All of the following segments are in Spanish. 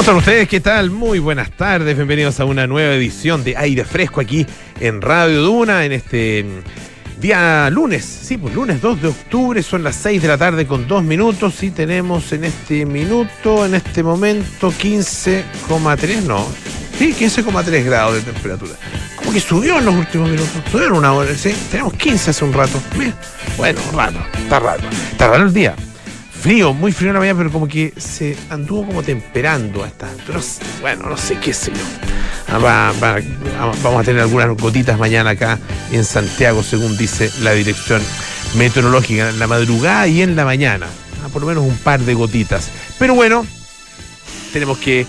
¿Cómo están ustedes? ¿Qué tal? Muy buenas tardes. Bienvenidos a una nueva edición de Aire Fresco aquí en Radio Duna en este mm, día lunes. Sí, pues lunes 2 de octubre, son las 6 de la tarde con 2 minutos y tenemos en este minuto, en este momento, 15,3, no, sí, 15,3 grados de temperatura. Como que subió en los últimos minutos, subieron una hora, sí, tenemos 15 hace un rato. Bueno, rato, está raro, está raro el día frío, muy frío en la mañana, pero como que se anduvo como temperando hasta. Pero bueno, no sé qué sé yo. Ah, vamos a tener algunas gotitas mañana acá en Santiago, según dice la dirección meteorológica, en la madrugada y en la mañana. Ah, por lo menos un par de gotitas. Pero bueno, tenemos que eh,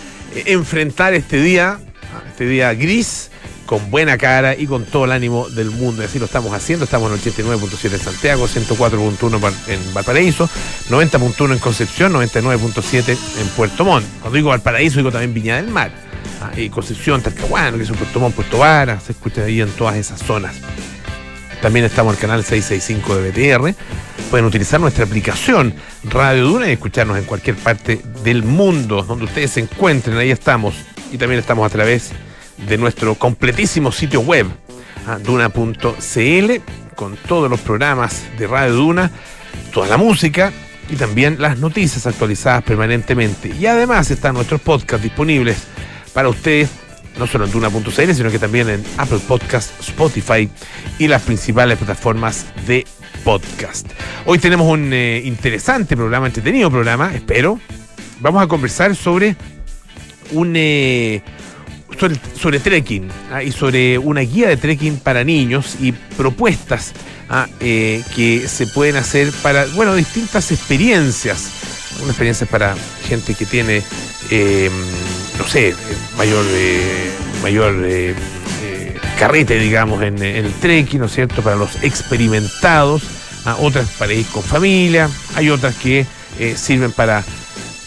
enfrentar este día, ah, este día gris con buena cara y con todo el ánimo del mundo. Y así lo estamos haciendo. Estamos en 89.7 en Santiago, 104.1 en Valparaíso, 90.1 en Concepción, 99.7 en Puerto Montt. Cuando digo Valparaíso, digo también Viña del Mar. Ah, y Concepción, Talcahuano, que es Puerto Montt, Puerto Vara, se escucha ahí en todas esas zonas. También estamos en el canal 665 de BTR. Pueden utilizar nuestra aplicación Radio Duna y escucharnos en cualquier parte del mundo donde ustedes se encuentren. Ahí estamos. Y también estamos a través de de nuestro completísimo sitio web, ah, duna.cl, con todos los programas de Radio Duna, toda la música y también las noticias actualizadas permanentemente. Y además están nuestros podcasts disponibles para ustedes, no solo en duna.cl, sino que también en Apple Podcast, Spotify y las principales plataformas de podcast. Hoy tenemos un eh, interesante programa, entretenido programa, espero. Vamos a conversar sobre un... Eh, sobre, trekking ¿ah? y sobre una guía de trekking para niños y propuestas ¿ah? eh, que se pueden hacer para, bueno, distintas experiencias. Una experiencia para gente que tiene, em, no sé, mayor, eh, mayor eh, carrete, digamos, en, el trekking, ¿no es cierto? Para los experimentados, ¿ah? otras para ir con familia, hay otras que sirven para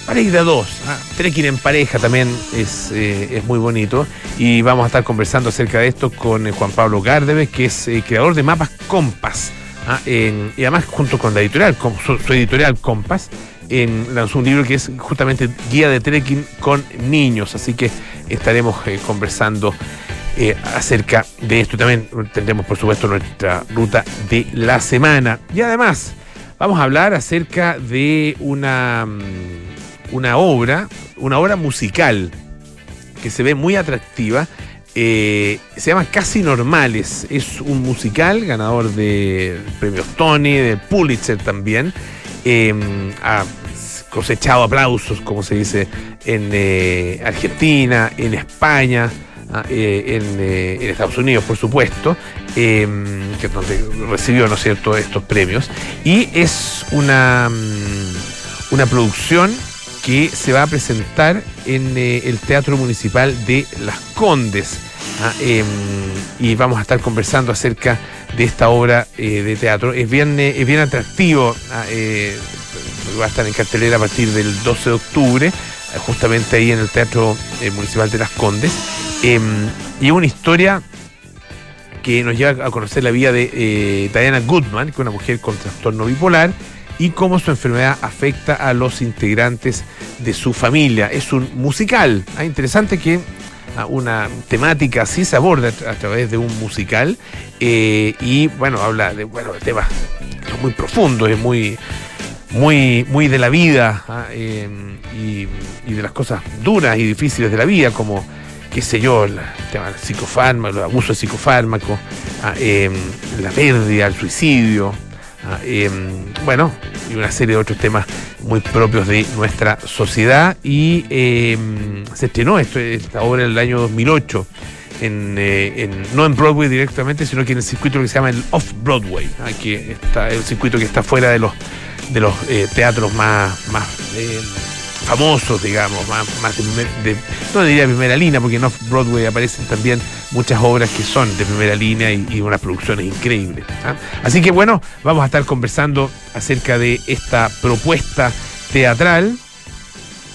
para ir de dos. ¿ah? Trekking en pareja también es, eh, es, muy bonito. Y vamos a estar conversando acerca de esto con eh, Juan Pablo Gárdeves, que es eh, creador de mapas Compass. ¿ah? y además, junto con la editorial, con su, editorial Compass, en, lanzó un libro que es justamente guía de trekking con niños. Así que estaremos conversando acerca de esto. También tendremos, por supuesto, nuestra ruta de la semana. Y además, vamos a hablar acerca de una mm, una obra, una obra musical que se ve muy atractiva. Eh, se llama Casi Normales. Es un musical ganador de premios Tony, de Pulitzer también. Em, ha cosechado aplausos, como se dice, en eh, Argentina, en España, ah, eh, en, Estados Unidos, por supuesto, em, que donde recibió, ¿no es cierto?, estos premios. Y es una, mm, una producción que se va a presentar en eh, el Teatro Municipal de Las Condes. Ah, em, y vamos a estar conversando acerca de esta obra eh, de teatro. Es bien, eh, es bien atractivo, ah, va a estar en cartelera a partir del 12 de octubre, justamente ahí en el Teatro Municipal de Las Condes. Em, y es una historia que nos lleva a conocer la vida de Diana Goodman, que es una mujer con trastorno bipolar y cómo su enfermedad afecta a los integrantes de su familia. Es un musical. Ah, interesante que ah, una temática así se aborda a través de un musical eh, y bueno, habla de, bueno, temas muy profundos y muy, muy, muy de la vida ah, eh, y, de las cosas duras y difíciles de la vida, como qué sé yo, el tema del psicofármaco, el abuso de psicofármaco, eh, la pérdida, el suicidio, Ah, em, bueno, y una serie de otros temas muy propios de nuestra sociedad. Y em, se estrenó esto, esta obra en el año 2008. Eh, en, no en Broadway directamente, sino que en el circuito que se llama el Off-Broadway, ah, que está, el circuito que está fuera de los, de los eh, teatros más, más em, famosos, digamos, más, de, no diría primera línea, porque en Off-Broadway aparecen también muchas obras que son de primera línea y, unas producciones increíbles. ¿ah? Así que bueno, vamos a estar conversando acerca de esta propuesta teatral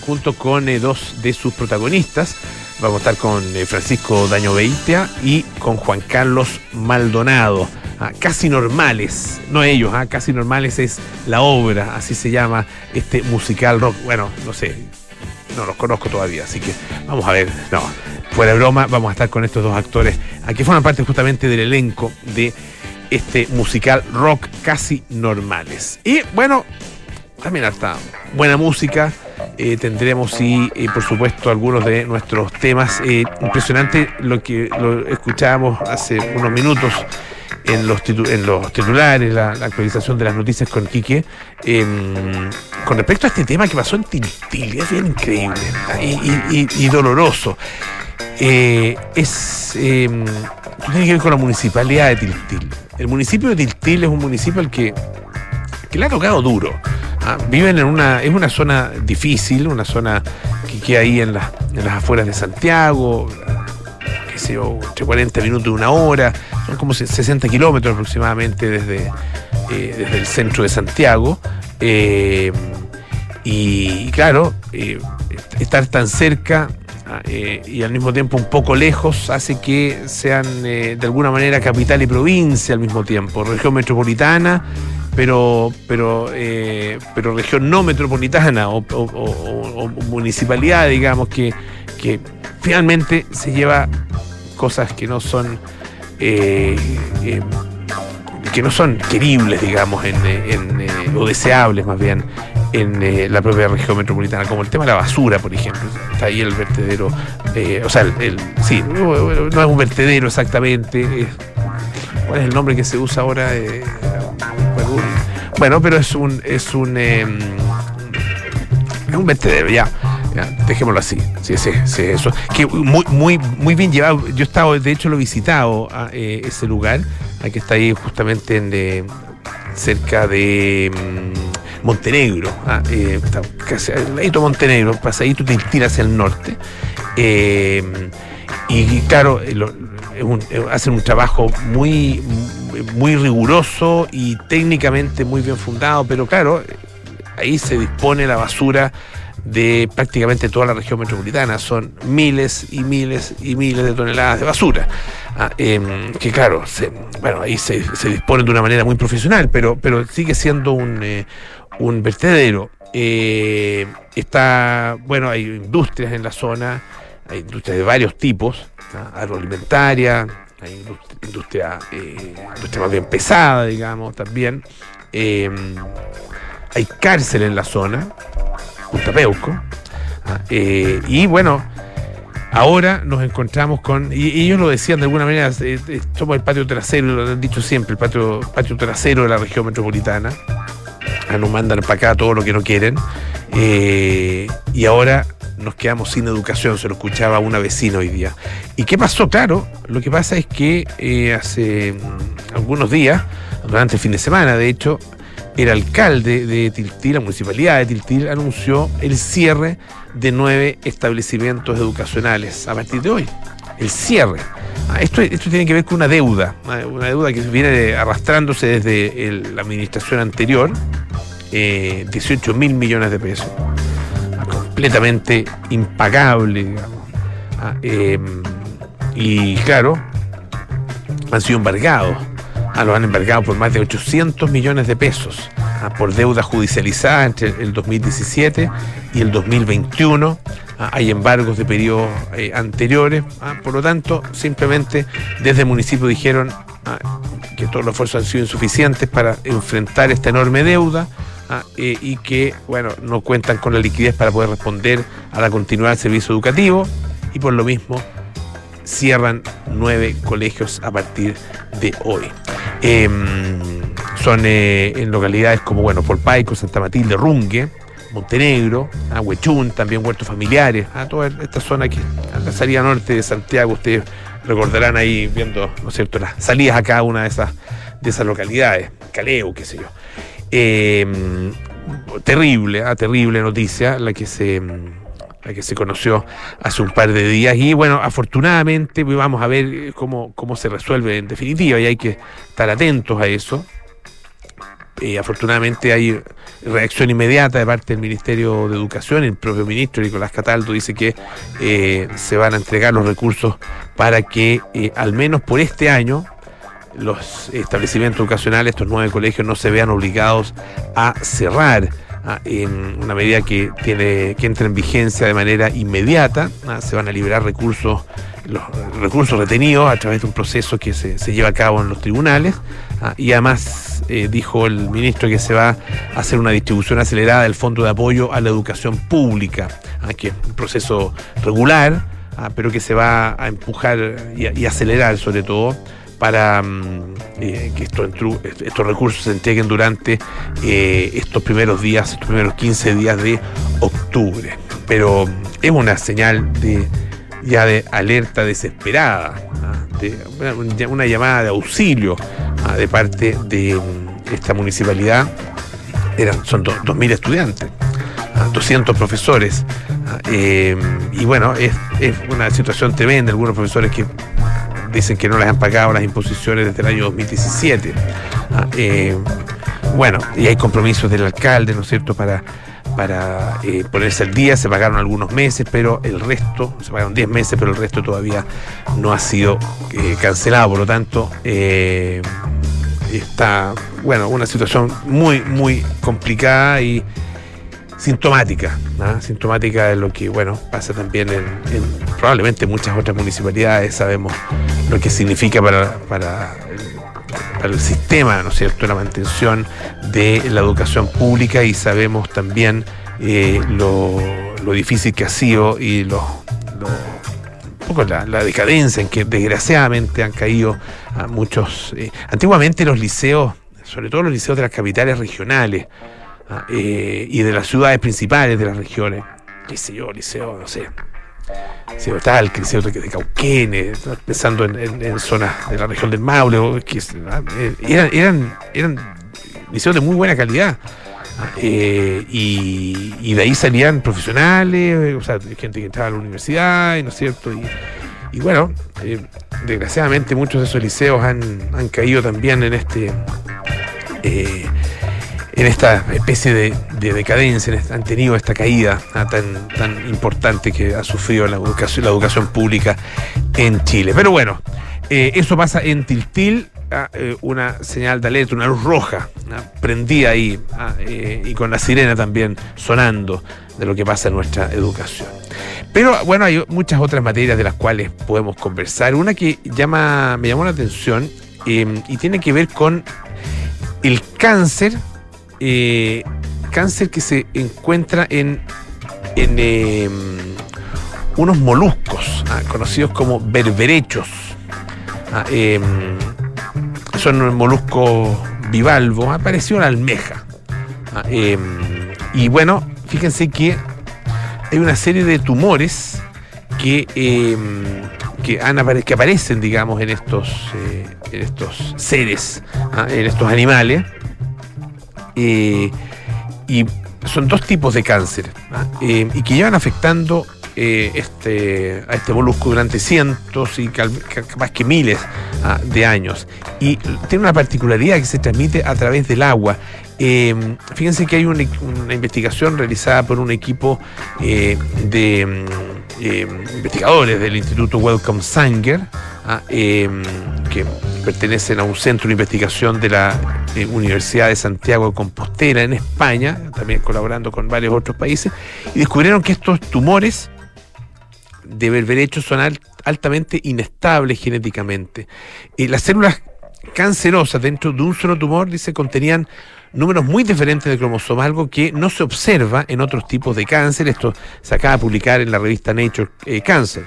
junto con eh, dos de sus protagonistas. Vamos a estar con eh, Francisco Daño Beitia y con Juan Carlos Maldonado. Ah, Casi Normales, no ellos, ah, Casi Normales es la obra, así se llama este musical rock. Bueno, no sé, no los conozco todavía, así que vamos a ver. No, fuera de broma, vamos a estar con estos dos actores aquí forman parte justamente del elenco de este musical rock casi normales. Y bueno, también hasta buena música. Eh, tendremos y eh, por supuesto algunos de nuestros temas. Eh, impresionante lo que lo escuchábamos hace unos minutos en los, en los titulares, la, actualización de las noticias con Quique, con respecto a este tema que pasó en Tiltil, es bien increíble y, doloroso. es em, tiene que ver con la municipalidad de Tiltil. El municipio de Tiltil es un municipio al que, que le ha tocado duro. Ah, viven en una, es una zona difícil, una zona que queda ahí en, las afueras de Santiago, qué sé yo, entre 40 minutos y una hora, son como 60 kilómetros aproximadamente desde, eh, desde el centro de Santiago. Eh, y claro, eh, estar tan cerca ah, y al mismo tiempo un poco lejos hace que sean de alguna manera capital y provincia al mismo tiempo, región metropolitana pero, pero, eh, pero región no metropolitana o, municipalidad, digamos, que, que, finalmente se lleva cosas que no son eh, eh, que no son queribles, digamos, o deseables más bien en la propia región metropolitana, como el tema de la basura, por ejemplo. Está ahí el vertedero, o sea, el, sí, no es un vertedero exactamente. ¿Cuál es el nombre que se usa ahora? Bueno, pero es un es un em, es un vertedero, ya. dejémoslo así. Sí, sí, sí, eso. Muy, muy, muy bien llevado. Yo he estado, de hecho, lo he visitado a eh, ese lugar, que está ahí justamente en, cerca de mm, Montenegro. Ah, eh, está casi al Montenegro, pasadito te tiras hacia el norte. Eh, y claro, hacen un trabajo muy muy riguroso y técnicamente muy bien fundado, pero claro, ahí se dispone la basura de prácticamente toda la región metropolitana. Son miles y miles y miles de toneladas de basura. Ah, em, que claro, bueno, ahí se, se, dispone de una manera muy profesional, pero, pero sigue siendo un, eh, un vertedero. Eh, está, bueno, hay industrias en la zona, hay industrias de varios tipos, agroalimentaria, hay industria, eh, industria más bien pesada, digamos, también. Em, hay cárcel en la zona, Punta Peuco. Eh, y bueno, ahora nos encontramos con, y, ellos lo decían de alguna manera, eh, somos el patio trasero, lo han dicho siempre, el patio, patio trasero de la región metropolitana. Ah, nos mandan para acá todo lo que no quieren. y ahora nos quedamos sin educación, se lo escuchaba una vecina hoy día. ¿Y qué pasó? Claro, lo que pasa es que eh, hace mm, algunos días, durante el fin de semana, de hecho, el alcalde de Tiltil, la municipalidad de Tiltil, anunció el cierre de nueve establecimientos educacionales a partir de hoy. El cierre. Ah, esto, esto tiene que ver con una deuda, ah, una deuda que viene arrastrándose desde la administración anterior, 18 eh, mil millones de pesos completamente impagable, digamos. Ah, em, y claro, han sido embargados. Ah, los han embargado por más de 800 millones de pesos ah, por deuda judicializada entre el 2017 y el 2021. hay embargos de periodos eh, anteriores. por lo tanto, simplemente desde el municipio dijeron que todos los esfuerzos han sido insuficientes para enfrentar esta enorme deuda Ah, y que, bueno, no cuentan con la liquidez para poder responder a la continuidad del servicio educativo y por lo mismo cierran nueve colegios a partir de hoy. Em, son eh, en localidades como, bueno, Polpaico, Santa Matilde, Rungue, Montenegro, Huechún, también huertos familiares, a toda esta zona aquí, a la salida norte de Santiago, ustedes recordarán ahí viendo, ¿no es cierto?, las salidas a cada una de esas, de esas localidades, Caleo, qué sé yo. Em, terrible, ah, terrible noticia la que se la que se conoció hace un par de días y bueno, afortunadamente pues, vamos a ver cómo, cómo se resuelve en definitiva y hay que estar atentos a eso. Eh, afortunadamente hay reacción inmediata de parte del Ministerio de Educación, el propio ministro Nicolás Cataldo dice que eh, se van a entregar los recursos para que eh, al menos por este año los establecimientos educacionales, estos nueve colegios, no se vean obligados a cerrar. Ah, en una medida que tiene que entra en vigencia de manera inmediata, ah, se van a liberar recursos, los recursos retenidos a través de un proceso que se, lleva a cabo en los tribunales ah, y además eh, dijo el ministro que se va a hacer una distribución acelerada del fondo de apoyo a la educación pública, que es un proceso regular, pero que se va a empujar y acelerar sobre todo para mm, eh, que estos, estos recursos se entreguen durante eh, estos primeros días, estos primeros 15 días de octubre. Pero es una señal de ya de alerta desesperada, de una, llamada de auxilio de parte de mm, esta municipalidad. Eran, son 2.000 estudiantes, 200 profesores. Eh, y bueno, es, una situación tremenda. Algunos profesores que dicen que no les han pagado las imposiciones desde el año 2017. Ah, eh, bueno, y hay compromisos del alcalde, ¿no es cierto?, para, para eh, ponerse al día. Se pagaron algunos meses, pero el resto, se pagaron 10 meses, pero el resto todavía no ha sido eh, cancelado. Por lo tanto, está, bueno, una situación muy, muy complicada y sintomática, sintomática de lo que bueno pasa también en, probablemente muchas otras municipalidades, sabemos lo que significa para, para, el sistema, ¿no es cierto?, la mantención de la educación pública y sabemos también eh, lo, difícil que ha sido y lo, un poco la, decadencia en que desgraciadamente han caído a muchos. Eh, antiguamente los liceos, sobre todo los liceos de las capitales regionales, Ah, eh, y de las ciudades principales de las regiones. Qué sé yo, liceo, no sé. Liceo de, Cauquenes, pensando en, zonas de la región del Maule, ah, eh, eran, eran, eran liceos de muy buena calidad. Eh, y, de ahí salían profesionales, o sea, gente que entraba a la universidad, ¿no es cierto? Y, bueno, desgraciadamente muchos de esos liceos han, han caído también en este en esta especie de, decadencia, han tenido esta caída ah, tan, tan importante que ha sufrido la educación, la educación pública en Chile. Pero bueno, eh, eso pasa en Tiltil, ah, eh, una señal de alerta, una luz roja, ah, prendida ahí, eh, y con la sirena también sonando de lo que pasa en nuestra educación. Pero bueno, hay muchas otras materias de las cuales podemos conversar. Una que llama, me llamó la atención y tiene que ver con el cáncer eh, cáncer que se encuentra en, en em, unos moluscos ah, conocidos como berberechos. Ah, em, son moluscos bivalvos, ha parecido una almeja. Ah, em, y bueno, fíjense que hay una serie de tumores que, que, que aparecen, digamos, en estos, eh, en estos seres, en estos animales. Eh, y son dos tipos de cáncer ¿ah? eh, y que llevan afectando eh, este, a este molusco durante cientos y capaz que miles ¿ah? de años. Y tiene una particularidad que se transmite a través del agua. fíjense que hay una, investigación realizada por un equipo de investigadores del Instituto Wellcome Sanger, ¿ah? que pertenecen a un centro de investigación de la eh, Universidad de Santiago de Compostela en España, también colaborando con varios otros países, y descubrieron que estos tumores de berberechos son altamente inestables genéticamente. y las células cancerosas dentro de un solo tumor, dice, contenían números muy diferentes de cromosomas, algo que no se observa en otros tipos de cáncer. Esto se acaba de publicar en la revista Nature eh, Cancer.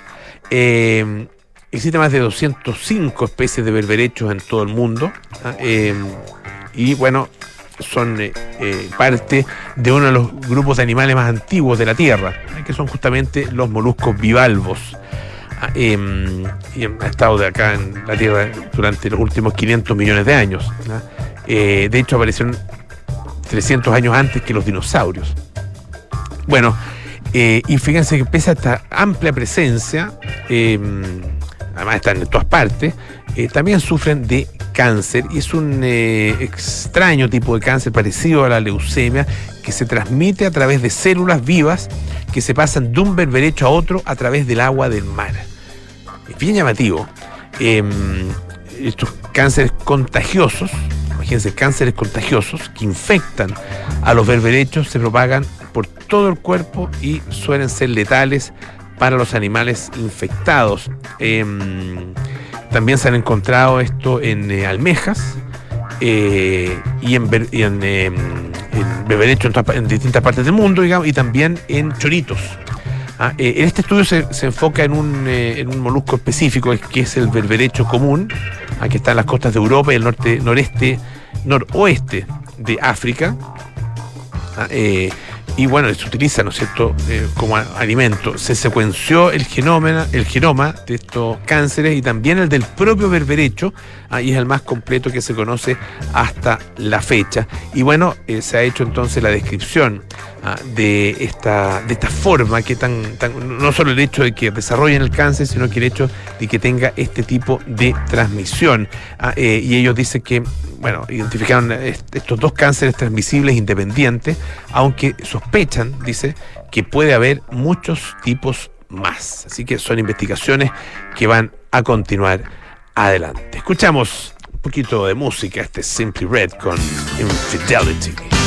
Eh, Existen más de 205 especies de berberechos en todo el mundo. ¿ah? Em, y bueno, son eh, eh, parte de uno de los grupos de animales más antiguos de la Tierra, ¿ah? que son justamente los moluscos bivalvos. ¿ah? Y han estado de acá en la Tierra durante los últimos 500 millones de años. Eh, de hecho, aparecieron 300 años antes que los dinosaurios. Bueno, y fíjense que pese a esta amplia presencia, em, además están en todas partes, eh, también sufren de cáncer y es un eh, extraño tipo de cáncer parecido a la leucemia que se transmite a través de células vivas que se pasan de un berberecho a otro a través del agua del mar. Es bien llamativo. Em, estos cánceres contagiosos, imagínense, cánceres contagiosos que infectan a los berberechos, se propagan por todo el cuerpo y suelen ser letales para los animales infectados. Em, también se han encontrado esto en eh, almejas eh, y en, en, em, en, distintas partes del mundo, digamos, y también en choritos. Ah, eh, en este estudio se, enfoca en un, en un, molusco específico, que es el berberecho común, ah, que está en las costas de Europa y el norte, noreste, noroeste de África. Ah, y bueno, se utiliza, ¿no es cierto?, eh, como alimento. Se secuenció el genoma, el genoma de estos cánceres y también el del propio berberecho, ahí es el más completo que se conoce hasta la fecha. Y bueno, eh, se ha hecho entonces la descripción ah, de, esta, de esta forma que tan, no solo el hecho de que desarrollen el cáncer, sino que el hecho de que tenga este tipo de transmisión. Ah, eh, y ellos dicen que bueno, identificaron estos dos cánceres transmisibles independientes, aunque sospechan, dice, que puede haber muchos tipos más. Así que son investigaciones que van a continuar adelante. Escuchamos un poquito de música, este Simply Red con Infidelity.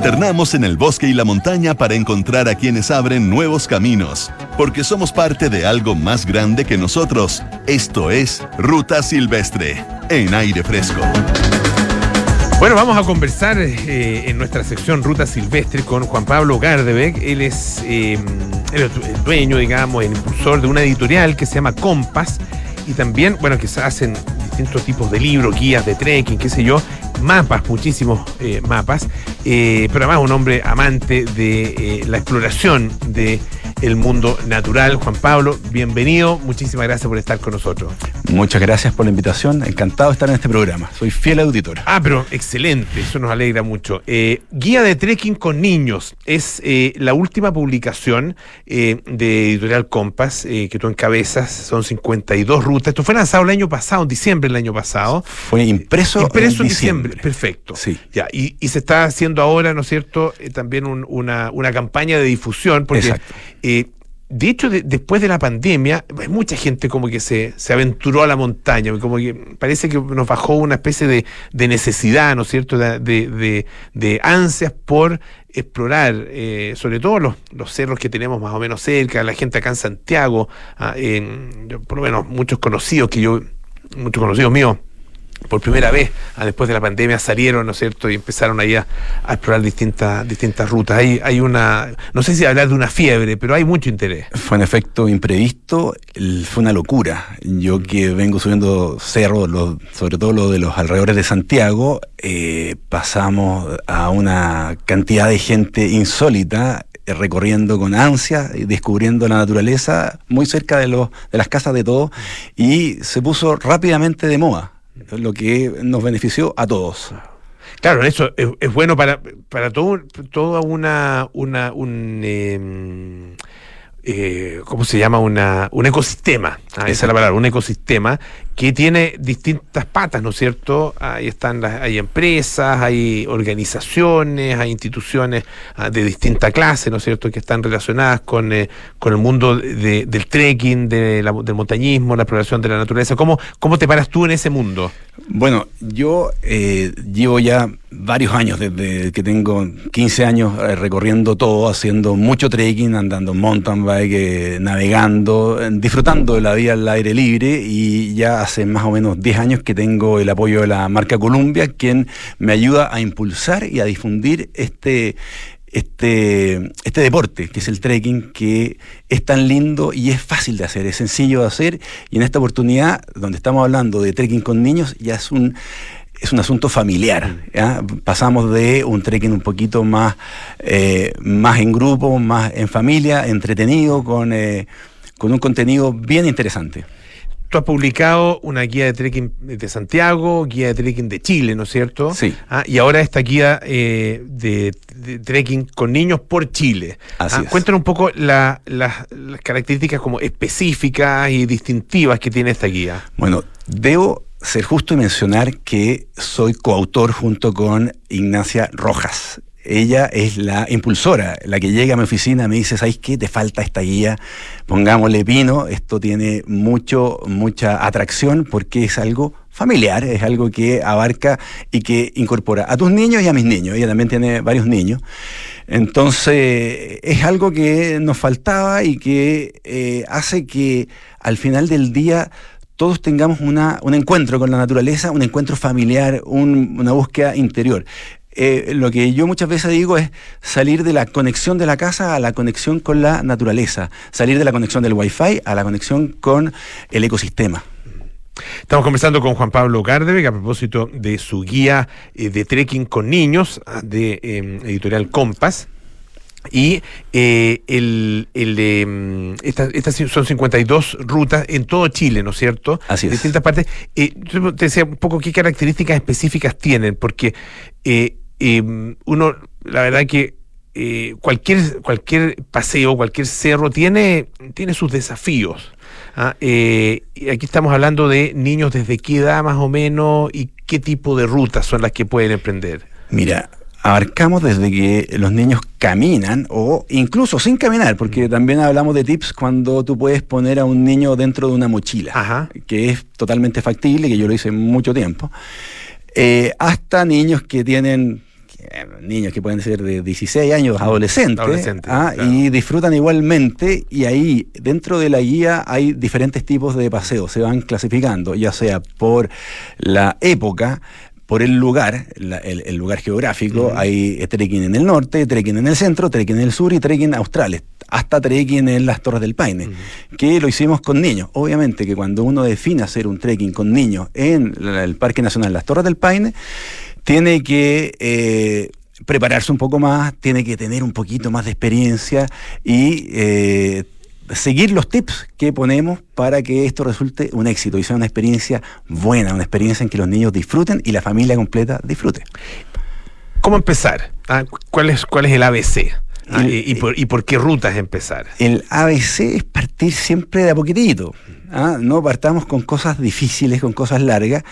Internamos en el bosque y la montaña para encontrar a quienes abren nuevos caminos, porque somos parte de algo más grande que nosotros. Esto es Ruta Silvestre, en aire fresco. Bueno, vamos a conversar eh, en nuestra sección Ruta Silvestre con Juan Pablo Gardebeck. Él es el dueño, digamos, el impulsor de una editorial que se llama Compass y también, bueno, que hacen distintos tipos de libros, guías de trekking, qué sé yo, mapas, muchísimos eh, mapas, pero además un hombre amante de la exploración de el mundo natural. Juan Pablo, bienvenido. Muchísimas gracias por estar con nosotros. Muchas gracias por la invitación. Encantado de estar en este programa. Soy fiel auditor. Ah, pero excelente. Eso nos alegra mucho. Eh, Guía de trekking con niños. Es eh, la última publicación eh, de Editorial Compass que tú encabezas. Son 52 rutas. Esto fue lanzado el año pasado, en diciembre del año pasado. Fue impreso, impreso en diciembre. Perfecto. Sí. Ya, y, se está haciendo ahora, ¿no es cierto?, también una, una, campaña de difusión. Porque, Exacto de hecho, después de la pandemia, mucha gente como que se, se, aventuró a la montaña, como que parece que nos bajó una especie de, necesidad, ¿no es cierto?, de, ansias por explorar, eh, sobre todo los, cerros que tenemos más o menos cerca, la gente acá en Santiago, ah, por lo menos muchos conocidos que yo, muchos conocidos míos, por primera vez, ah, después de la pandemia, salieron, ¿no es cierto?, y empezaron ahí a, explorar distintas, distintas rutas. Hay, hay una, no sé si hablar de una fiebre, pero hay mucho interés. Fue un efecto imprevisto, fue una locura. Yo que vengo subiendo cerros, sobre todo lo de los alrededores de Santiago, eh, pasamos a una cantidad de gente insólita eh, recorriendo con ansia y descubriendo la naturaleza muy cerca de, los, de las casas de todos y se puso rápidamente de moda lo que nos benefició a todos. Claro, eso es, bueno para, para todo, toda una, una un, em, eh, ¿cómo se llama? Una, un ecosistema, ah, esa es la palabra, un ecosistema que tiene distintas patas, ¿no es cierto? Ahí están las, hay empresas, hay organizaciones, hay instituciones ah, de distinta clase, ¿no es cierto?, que están relacionadas con, eh, con el mundo del trekking, de del montañismo, la exploración de la naturaleza. ¿Cómo, ¿Cómo te paras tú en ese mundo? Bueno, yo eh, llevo ya varios años, desde que tengo 15 años eh, recorriendo todo, haciendo mucho trekking, andando mountain bike, eh, navegando, disfrutando de la vida al aire libre y ya hace más o menos 10 años que tengo el apoyo de la marca Columbia, quien me ayuda a impulsar y a difundir este, este, este deporte, que es el trekking, que es tan lindo y es fácil de hacer, es sencillo de hacer. Y en esta oportunidad, donde estamos hablando de trekking con niños, ya es un es un asunto familiar. Pasamos de un trekking un poquito más, eh, más en grupo, más en familia, entretenido, con, eh, con un contenido bien interesante. Tú has publicado una guía de trekking de Santiago, guía de trekking de Chile, ¿no es cierto? Sí. Ah, y ahora esta guía eh, de, trekking con niños por Chile. Así ah, Cuéntanos un poco las características como específicas y distintivas que tiene esta guía. Bueno, debo ser justo y mencionar que soy coautor junto con Ignacia Rojas. Ella es la impulsora, la que llega a mi oficina me dice, ¿sabes qué? Te falta esta guía, pongámosle pino, esto tiene mucho, mucha atracción porque es algo familiar, es algo que abarca y que incorpora a tus niños y a mis niños. Ella también tiene varios niños. Entonces, es algo que nos faltaba y que eh, hace que al final del día todos tengamos una, un encuentro con la naturaleza, un encuentro familiar, una búsqueda interior. Eh, lo que yo muchas veces digo es salir de la conexión de la casa a la conexión con la naturaleza, salir de la conexión del wifi a la conexión con el ecosistema. Estamos conversando con Juan Pablo Gardebe a propósito de su guía eh, de trekking con niños ah, de em, editorial Compass. Y eh, el, el em, estas son 52 rutas en todo Chile, ¿no es cierto? Así es. Distintas partes. Eh, yo te decía un poco qué características específicas tienen, porque eh, em, uno, la verdad que eh, cualquier, cualquier paseo, cualquier cerro tiene, tiene sus desafíos. ¿ah? y aquí estamos hablando de niños desde qué edad más o menos y qué tipo de rutas son las que pueden emprender. Mira, abarcamos desde que los niños caminan o incluso sin caminar, porque mm. también hablamos de tips cuando tú puedes poner a un niño dentro de una mochila, que es totalmente factible, que yo lo hice mucho tiempo, eh, hasta niños que tienen eh, niños que pueden ser de 16 años, adolescentes, Adolescentes, ah, claro. y disfrutan igualmente. Y ahí, dentro de la guía, hay diferentes tipos de paseos, se van clasificando, ya sea por la época, por el lugar, la- el, el lugar geográfico, hay trekking en el norte, trekking en el centro, trekking en el sur y trekking australes, hasta trekking en las Torres del Paine, que lo hicimos con niños. Obviamente que cuando uno define hacer un trekking con niños en el Parque Nacional Las Torres del Paine, tiene que eh, prepararse un poco más, tiene que tener un poquito más de experiencia y eh, seguir los tips que ponemos para que esto resulte un éxito y sea una experiencia buena, una experiencia en que los niños disfruten y la familia completa disfrute. ¿Cómo empezar? Ah, cu- ¿Cuál, es, ¿Cuál es el ABC? Ah, El- y, y por, ¿Y por qué rutas empezar? El ABC es partir siempre de a poquitito. ¿ah? No partamos con cosas difíciles, con cosas largas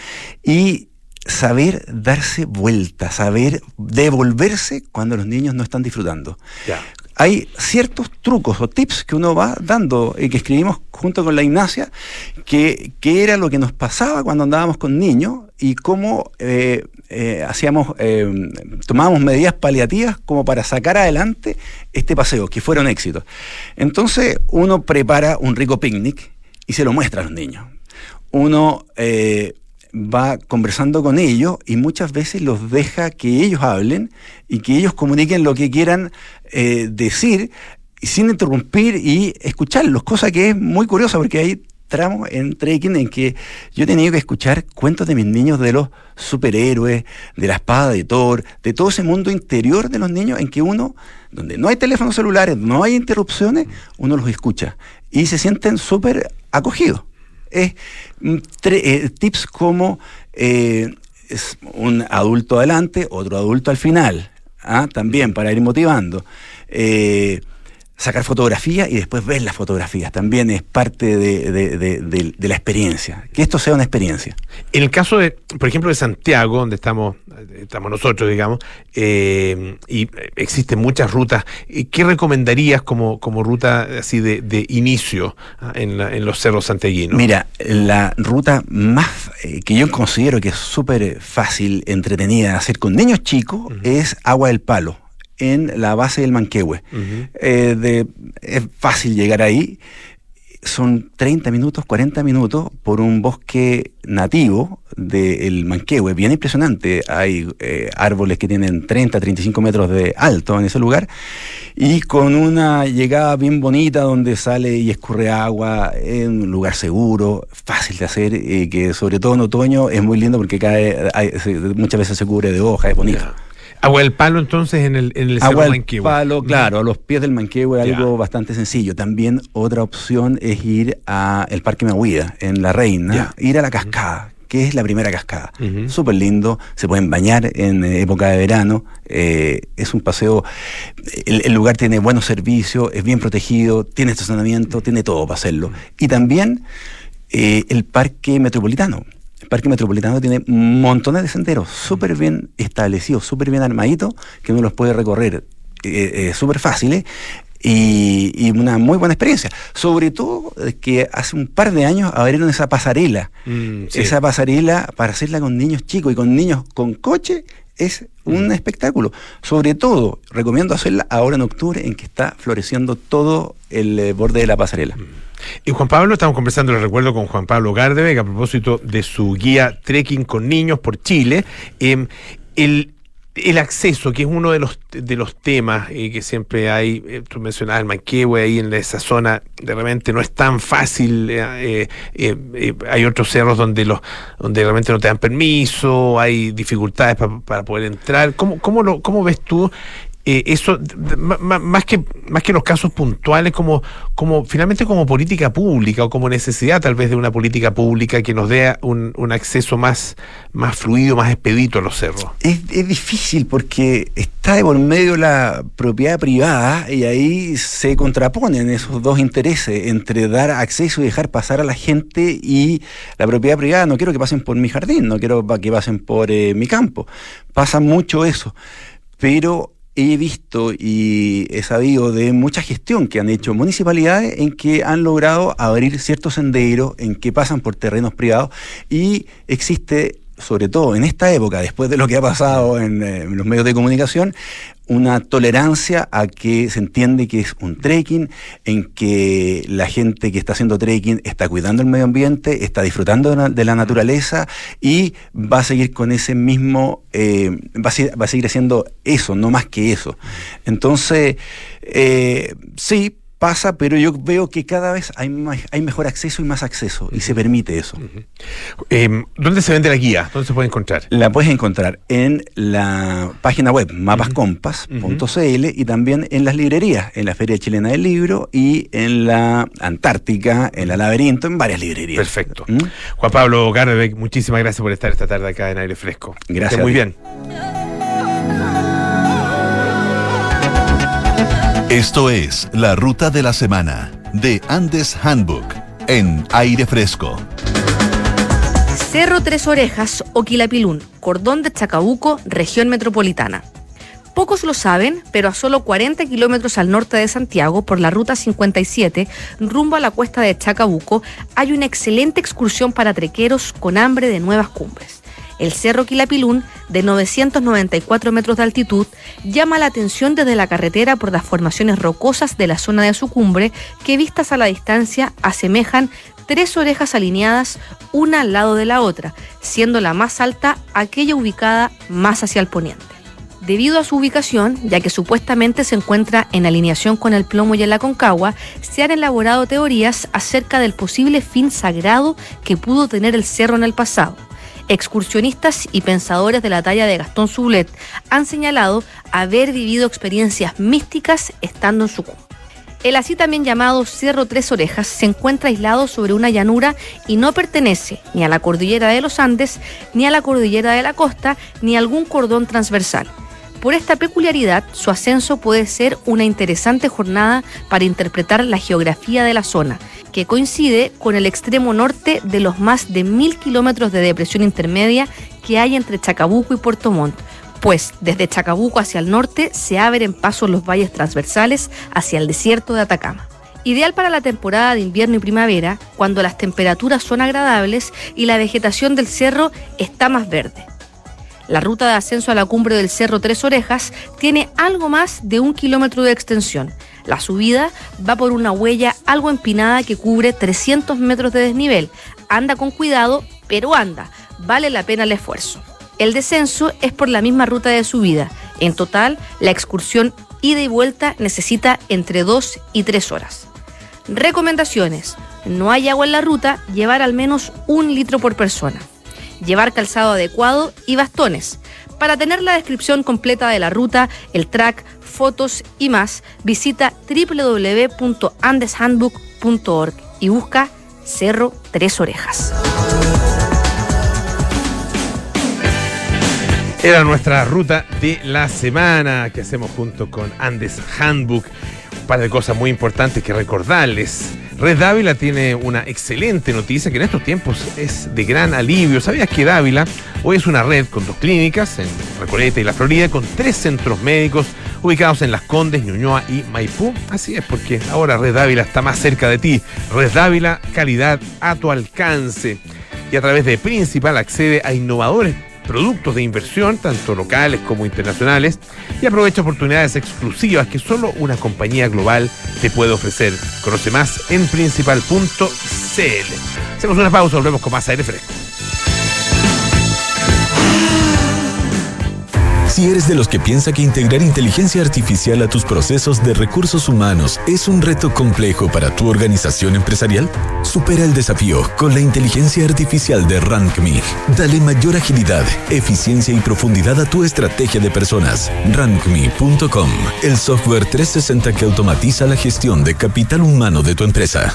y saber darse vuelta, saber devolverse cuando los niños no están disfrutando. Ya. Hay ciertos trucos o tips que uno va dando y que escribimos junto con la Ignacia, que, que era lo que nos pasaba cuando andábamos con niños y cómo eh, eh, hacíamos, eh, tomábamos medidas paliativas como para sacar adelante este paseo, que fueron éxitos. Entonces uno prepara un rico picnic y se lo muestra a los niños. Uno va conversando con ellos y muchas veces los deja que ellos hablen y que ellos comuniquen lo que quieran eh, decir sin interrumpir y escucharlos, cosa que es muy curiosa porque hay tramos en trekking en que yo he tenido que escuchar cuentos de mis niños de los superhéroes, de la espada de Thor, de todo ese mundo interior de los niños en que uno, donde no hay teléfonos celulares, no hay interrupciones, uno los escucha y se sienten súper acogidos es mm, eh, tips como eh, es un adulto adelante, otro adulto al final, ¿ah? también para ir motivando. Eh, sacar fotografías y después ver las fotografías, también es parte de, de- de- de- de la experiencia, que esto sea una experiencia. En el caso de, por ejemplo, de Santiago, donde estamos, estamos nosotros, digamos, eh, y existen muchas rutas, eh, ¿qué recomendarías como, como ruta así de, de inicio ah, en, la- en los cerros santiaguinos? Mira, la ruta más eh, que yo considero que es súper fácil, entretenida de hacer con niños chicos es Agua del Palo, en la base del Manquehue. Eh, de- es fácil llegar ahí. Son 30 minutos, 40 minutos por un bosque nativo del Manquehue, bien impresionante. Hay eh, árboles que tienen 30, 35 metros de alto en ese lugar y con una llegada bien bonita donde sale y escurre agua en un lugar seguro, fácil de hacer y que sobre todo en otoño es muy lindo porque cae, hay- se- muchas veces se cubre de hojas, es bonito. Agua del Palo, entonces, en el, en el Agua del Manquehue. palo, claro, a los pies del Manquehue, Ya. algo bastante sencillo. También otra opción es ir al Parque Mahuida, en La Reina, ir a la cascada, que es la primera cascada. Ujú. Súper lindo, se pueden bañar en eh, época de verano, eh, es un paseo, el, el lugar tiene buenos servicios, es bien protegido, tiene estacionamiento, tiene todo para hacerlo. Y también eh, el Parque Metropolitano. Parque Metropolitano tiene montones de senderos súper bien establecidos, súper bien armaditos, que uno los puede recorrer eh, eh, súper fáciles y, y una muy buena experiencia. Sobre todo que hace un par de años abrieron esa pasarela. Mm, sí. Esa pasarela para hacerla con niños chicos y con niños con coche es un espectáculo. Sobre todo, recomiendo hacerla ahora en octubre en que está floreciendo todo el eh, borde de la pasarela. Y Juan Pablo, estamos conversando, les recuerdo, con Juan Pablo Gardeveg a propósito de su guía Trekking con Niños por Chile. Eh, el, el acceso, que es uno de los, de los temas eh, que siempre hay, eh, tú mencionabas el Manquehue, ahí en esa zona de repente no es tan fácil, eh, eh, eh, hay otros cerros donde los donde realmente no te dan permiso, hay dificultades pa- para poder entrar. ¿Cómo, cómo, lo, cómo ves tú eh, eso, más que, más que los casos puntuales, como, como finalmente como política pública o como necesidad tal vez de una política pública que nos dé un, un acceso más, más fluido, más expedito a los cerros. Es, difícil porque está de por medio la propiedad privada y ahí se contraponen esos dos intereses entre dar acceso y dejar pasar a la gente y la propiedad privada. No quiero que pasen por mi jardín, no quiero que pasen por eh, mi campo. Pasa mucho eso. Pero he visto y he sabido de mucha gestión que han hecho municipalidades en que han logrado abrir ciertos senderos en que pasan por terrenos privados y existe sobre todo en esta época, después de lo que ha pasado en, eh, los medios de comunicación, una tolerancia a que se entiende que es un trekking, en que la gente que está haciendo trekking está cuidando el medio ambiente, está disfrutando de la, naturaleza y va a seguir con ese mismo, eh, va, a, seguir- va a seguir haciendo eso, no más que eso. Entonces, eh, sí. Pasa, pero yo veo que cada vez hay, más- hay mejor acceso y más acceso, y se permite eso. Eh, ¿Dónde se vende la guía? ¿Dónde se puede encontrar? La puedes encontrar en la página web mapascompas.cl y también en las librerías, en la Feria Chilena del Libro y en la Antártica, en la Laberinto, en varias librerías. Perfecto. ¿Mm? Juan Pablo Garbeck, muchísimas gracias por estar esta tarde acá en Aire Fresco. Gracias Muy bien. Esto es La Ruta de la Semana de Andes Handbook en aire fresco. Cerro Tres Orejas o Quilapilún, cordón de Chacabuco, región metropolitana. Pocos lo saben, pero a solo 40 kilómetros al norte de Santiago, por la ruta 57, rumbo a la cuesta de Chacabuco, hay una excelente excursión para trequeros con hambre de nuevas cumbres. El Cerro Quilapilún, de 994 metros de altitud, llama la atención desde la carretera por las formaciones rocosas de la zona de su cumbre, que vistas a la distancia asemejan tres orejas alineadas una al lado de la otra, siendo la más alta aquella ubicada más hacia el poniente. Debido a su ubicación, ya que supuestamente se encuentra en alineación con el plomo y el Aconcagua, se han elaborado teorías acerca del posible fin sagrado que pudo tener el cerro en el pasado. Excursionistas y pensadores de la talla de Gastón Sublet han señalado haber vivido experiencias místicas estando en su cumbre. El así también llamado Cerro Tres Orejas se encuentra aislado sobre una llanura y no pertenece ni a la cordillera de los Andes, ni a la cordillera de la costa, ni a algún cordón transversal. Por esta peculiaridad, su ascenso puede ser una interesante jornada para interpretar la geografía de la zona, que coincide con el extremo norte de los más de mil kilómetros de depresión intermedia que hay entre Chacabuco y Puerto Montt, pues desde Chacabuco hacia el norte se abren pasos los valles transversales hacia el desierto de Atacama. Ideal para la temporada de invierno y primavera, cuando las temperaturas son agradables y la vegetación del cerro está más verde. La ruta de ascenso a la cumbre del Cerro Tres Orejas tiene algo más de un kilómetro de extensión. La subida va por una huella algo empinada que cubre 300 metros de desnivel. Anda con cuidado, pero anda. Vale la pena el esfuerzo. El descenso es por la misma ruta de subida. En total, la excursión ida y vuelta necesita entre 2 y 3 horas. Recomendaciones. No hay agua en la ruta, llevar al menos un litro por persona. Llevar calzado adecuado y bastones. Para tener la descripción completa de la ruta, el track, fotos y más, visita www.andeshandbook.org y busca Cerro Tres Orejas. Era nuestra ruta de la semana que hacemos junto con Andes Handbook. Un par de cosas muy importantes que recordarles. Red Dávila tiene una excelente noticia que en estos tiempos es de gran alivio. ¿Sabías que Dávila hoy es una red con dos clínicas en Recoleta y La Florida, con tres centros médicos ubicados en Las Condes, Ñuñoa y Maipú? Así es, porque ahora Red Dávila está más cerca de ti. Red Dávila, calidad a tu alcance. Y a través de Principal accede a innovadores productos de inversión, tanto locales como internacionales, y aprovecha oportunidades exclusivas que solo una compañía global te puede ofrecer. Conoce más en principal.cl. Hacemos una pausa, volvemos con más aire fresco. Si eres de los que piensa que integrar inteligencia artificial a tus procesos de recursos humanos es un reto complejo para tu organización empresarial, supera el desafío con la inteligencia artificial de RankMe. Dale mayor agilidad, eficiencia y profundidad a tu estrategia de personas. RankMe.com, el software 360 que automatiza la gestión de capital humano de tu empresa.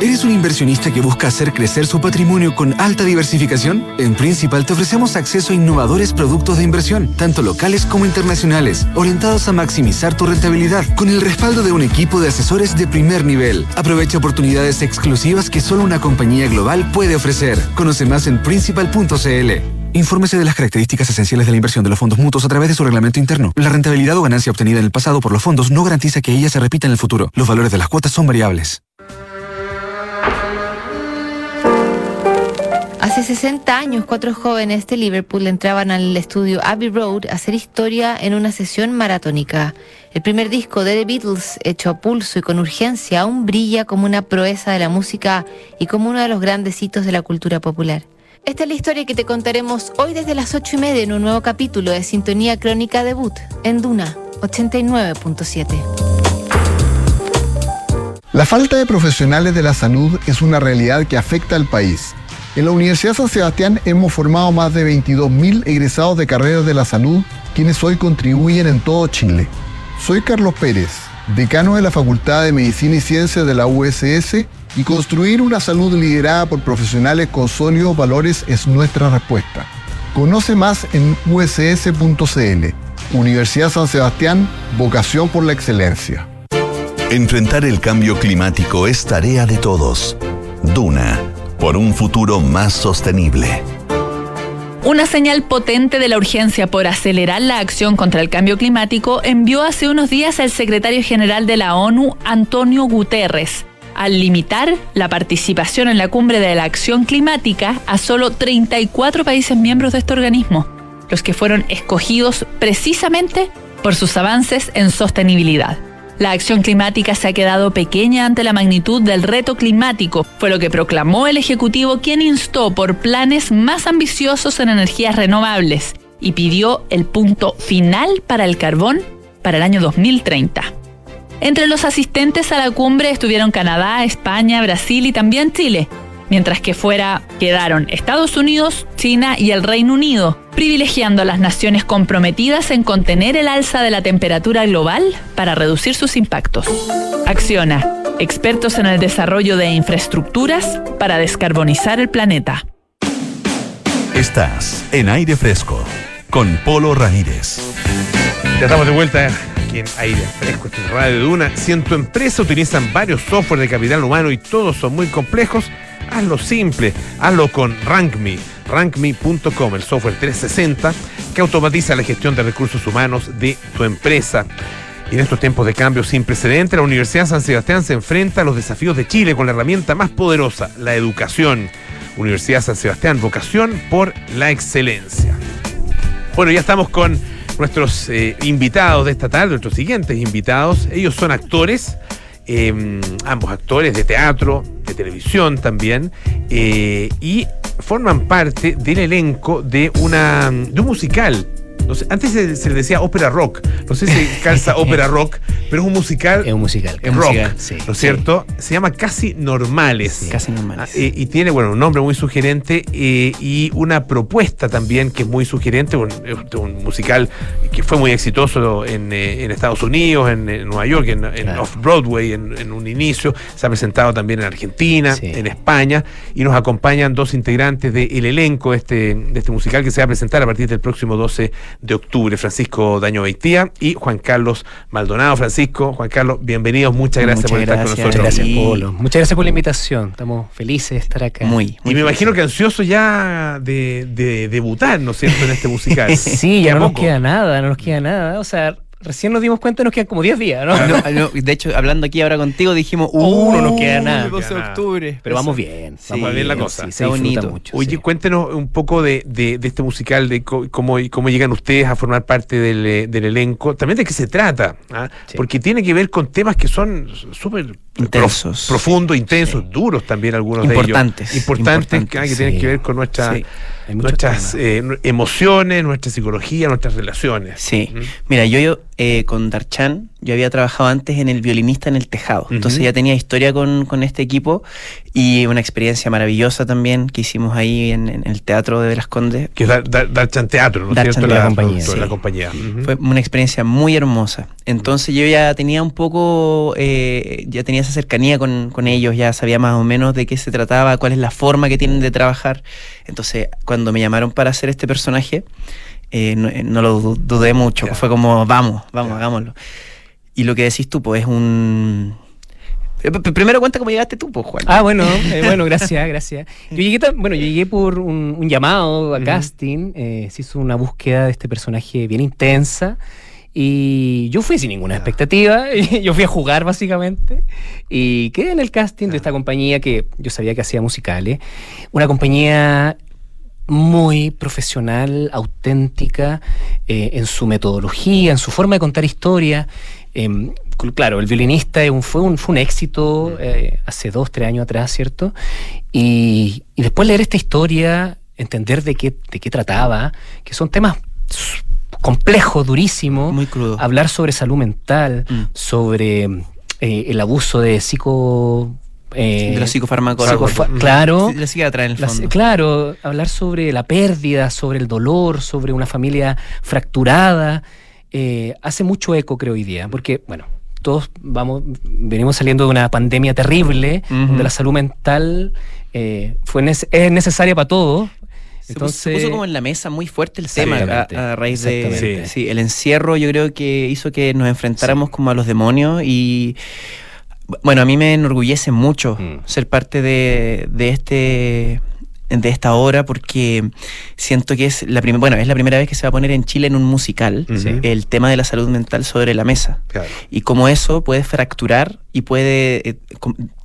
¿Eres un inversionista que busca hacer crecer su patrimonio con alta diversificación? En Principal te ofrecemos acceso a innovadores productos de inversión, tanto locales como internacionales, orientados a maximizar tu rentabilidad, con el respaldo de un equipo de asesores de primer nivel. Aprovecha oportunidades exclusivas que solo una compañía global puede ofrecer. Conoce más en principal.cl. Infórmese de las características esenciales de la inversión de los fondos mutuos a través de su reglamento interno. La rentabilidad o ganancia obtenida en el pasado por los fondos no garantiza que ella se repita en el futuro. Los valores de las cuotas son variables. Hace 60 años, cuatro jóvenes de Liverpool entraban al estudio Abbey Road a hacer historia en una sesión maratónica. El primer disco de The Beatles, hecho a pulso y con urgencia, aún brilla como una proeza de la música y como uno de los grandes hitos de la cultura popular. Esta es la historia que te contaremos hoy desde las 8 y media en un nuevo capítulo de Sintonía Crónica Debut en Duna 89.7. La falta de profesionales de la salud es una realidad que afecta al país. En la Universidad San Sebastián hemos formado más de 22.000 egresados de carreras de la salud, quienes hoy contribuyen en todo Chile. Soy Carlos Pérez, decano de la Facultad de Medicina y Ciencias de la USS, y construir una salud liderada por profesionales con sólidos valores es nuestra respuesta. Conoce más en uss.cl. Universidad San Sebastián, vocación por la excelencia. Enfrentar el cambio climático es tarea de todos. Duna por un futuro más sostenible. Una señal potente de la urgencia por acelerar la acción contra el cambio climático envió hace unos días el secretario general de la ONU, Antonio Guterres, al limitar la participación en la cumbre de la acción climática a solo 34 países miembros de este organismo, los que fueron escogidos precisamente por sus avances en sostenibilidad. La acción climática se ha quedado pequeña ante la magnitud del reto climático, fue lo que proclamó el Ejecutivo quien instó por planes más ambiciosos en energías renovables y pidió el punto final para el carbón para el año 2030. Entre los asistentes a la cumbre estuvieron Canadá, España, Brasil y también Chile, mientras que fuera quedaron Estados Unidos, China y el Reino Unido, privilegiando a las naciones comprometidas en contener el alza de la temperatura global para reducir sus impactos. Acciona, expertos en el desarrollo de infraestructuras para descarbonizar el planeta. Estás en aire fresco con Polo Ramírez. Ya estamos de vuelta aquí en aire fresco, es Radio Duna. Si en tu empresa utilizan varios software de capital humano y todos son muy complejos, hazlo simple, hazlo con RankMe, rankme.com, el software 360 que automatiza la gestión de recursos humanos de tu empresa. Y en estos tiempos de cambio sin precedente, la Universidad San Sebastián se enfrenta a los desafíos de Chile con la herramienta más poderosa, la educación. Universidad San Sebastián, vocación por la excelencia. Bueno, ya estamos con nuestros eh, invitados de esta tarde, nuestros siguientes invitados. Ellos son actores, eh, ambos actores de teatro, de televisión también, eh, y forman parte del elenco de, una, de un musical no sé, antes se, se, le decía ópera rock. No sé si calza ópera rock, pero es un musical. Es un musical. En rock. Musical, sí, ¿No es cierto? Se llama Casi Normales. Sí, casi Normales. Eh, y tiene, bueno, un nombre muy sugerente eh, y una propuesta también que es muy sugerente. Un, un musical que fue muy exitoso en, eh, en Estados Unidos, en, en, Nueva York, en, en claro. Off-Broadway en, un inicio. Se ha presentado también en Argentina, en España. Y nos acompañan dos integrantes del elenco de este, de este musical que se va a presentar a partir del próximo 12 de octubre, Francisco Daño Beitía y Juan Carlos Maldonado. Francisco, Juan Carlos, bienvenidos, muchas gracias muchas por gracias, estar con nosotros. Muchas gracias, Polo. Muchas gracias por la invitación, estamos felices de estar acá. Muy. muy y me imagino que ansioso ya de, de, debutar, ¿no es cierto?, en este musical. sí, ya no nos queda nada, no nos queda nada. O sea, recién nos dimos cuenta nos quedan como 10 días, ¿no? no, no de hecho, hablando aquí ahora contigo, dijimos, uh, no nos queda nada. 12 de octubre. Pero vamos bien. Sí, vamos bien la cosa. Sí, se bonito. Mucho, Oye, sí. cuéntenos un poco de, de, de, este musical, de cómo, cómo llegan ustedes a formar parte del, del elenco, también de qué se trata, ¿ah? porque tiene que ver con temas que son súper intensos, profundos, intensos, duros también algunos importantes, de ellos. Importantes, importantes que, que tienen que ver con nuestra Hay nuestras eh, emociones, nuestra psicología, nuestras relaciones. Sí. ¿Mm? Mira, yo, yo eh, con Darchan, yo había trabajado antes en el violinista en el tejado. Entonces ya tenía historia con, con este equipo y una experiencia maravillosa también que hicimos ahí en, en el Teatro de Las Condes. Que es dar, dar, Darchan Teatro, ¿no es Darchan cierto? Teatro, compañía, sí. la compañía. Fue una experiencia muy hermosa. Entonces yo ya tenía un poco, eh, ya tenía esa cercanía con, con ellos, ya sabía más o menos de qué se trataba, cuál es la forma que tienen de trabajar. Entonces cuando me llamaron para hacer este personaje, eh, no, eh, no lo du- dudé mucho, fue como, vamos, vamos, hagámoslo. Y lo que decís tú, pues es un... Eh, Primero cuenta cómo llegaste tú, pues, Juan. Ah, bueno, eh, bueno, gracias, gracias. Yo llegué, bueno, yo llegué por un, un llamado a Ujú. casting, eh, se hizo una búsqueda de este personaje bien intensa y yo fui sin ninguna expectativa, yo fui a jugar básicamente y quedé en el casting de esta compañía que yo sabía que hacía musicales, una compañía muy profesional, auténtica eh, en su metodología, en su forma de contar historia. Em, cl- claro, el violinista un- fue, un, fue un éxito eh, hace dos, tres años atrás, ¿cierto? Y, y después leer esta historia, entender de qué, de qué trataba, que son temas complejos, durísimos. Muy crudo. Hablar sobre salud mental, Mm. sobre eh, el abuso de psico... eh, de los psicofármacos. psicofa- claro. Sí, La psiquiatra en el fondo. claro, hablar sobre la pérdida, sobre el dolor, sobre una familia fracturada, eh, hace mucho eco, creo, hoy día, porque, bueno, todos vamos, venimos saliendo de una pandemia terrible, Ujú. donde la salud mental eh, fue es necesaria para todos. Se puso- se puso como en la mesa muy fuerte el tema a, raíz de sí, el encierro yo creo que hizo que nos enfrentáramos como a los demonios y bueno a mí me enorgullece mucho Mm. ser parte de, de este de esta obra porque siento que es la primera bueno es la primera vez que se va a poner en Chile en un musical el tema de la salud mental sobre la mesa Claro. y cómo eso puede fracturar y puede eh,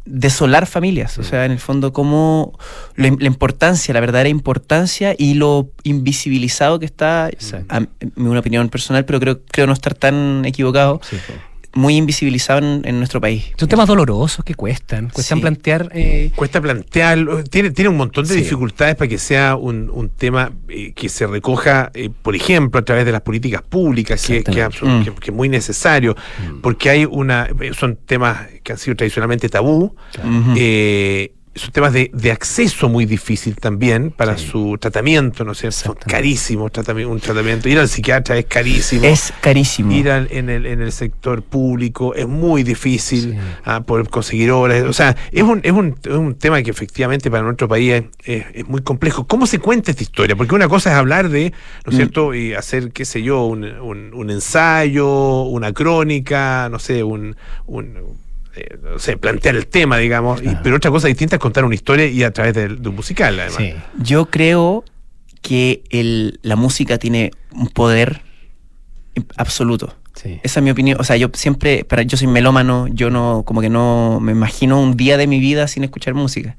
desolar familias. O sea, en el fondo, cómo la, la importancia, la verdadera importancia y lo invisibilizado que está, a- en una opinión personal, pero creo, creo no estar tan equivocado, Sí. Muy invisibilizado en, en nuestro país. Son temas dolorosos que cuestan, cuestan Sí. plantear... eh, Cuesta plantearlo, tiene, tiene un montón de Sí. dificultades para que sea un, un tema eh, que se recoja, eh, por ejemplo, a través de las políticas públicas, que, Mm. que- que es muy necesario, porque hay una, son temas que han sido tradicionalmente tabú, eh, son temas de, de acceso muy difícil también para su tratamiento, ¿no es cierto? Carísimos tratami- un tratamiento. Ir al psiquiatra es carísimo. es carísimo. Ir al- en, el, en el sector público es muy difícil Sí. ah, poder conseguir horas. O sea, es un, es, un, es un tema que efectivamente para nuestro país es, es- es muy complejo. ¿Cómo se cuenta esta historia? Porque una cosa es hablar de, ¿no es Mm. cierto? Y hacer, qué sé yo, un, un- un ensayo, una crónica, no sé, un... un eh, sé, plantear el tema, digamos, y- pero otra cosa distinta es contar una historia y a través del- de, un musical, además. sí. Yo creo que el- la música tiene un poder absoluto. Sí. Esa es mi opinión. O sea, yo siempre, para, yo soy melómano, yo no, como que no me imagino un día de mi vida sin escuchar música.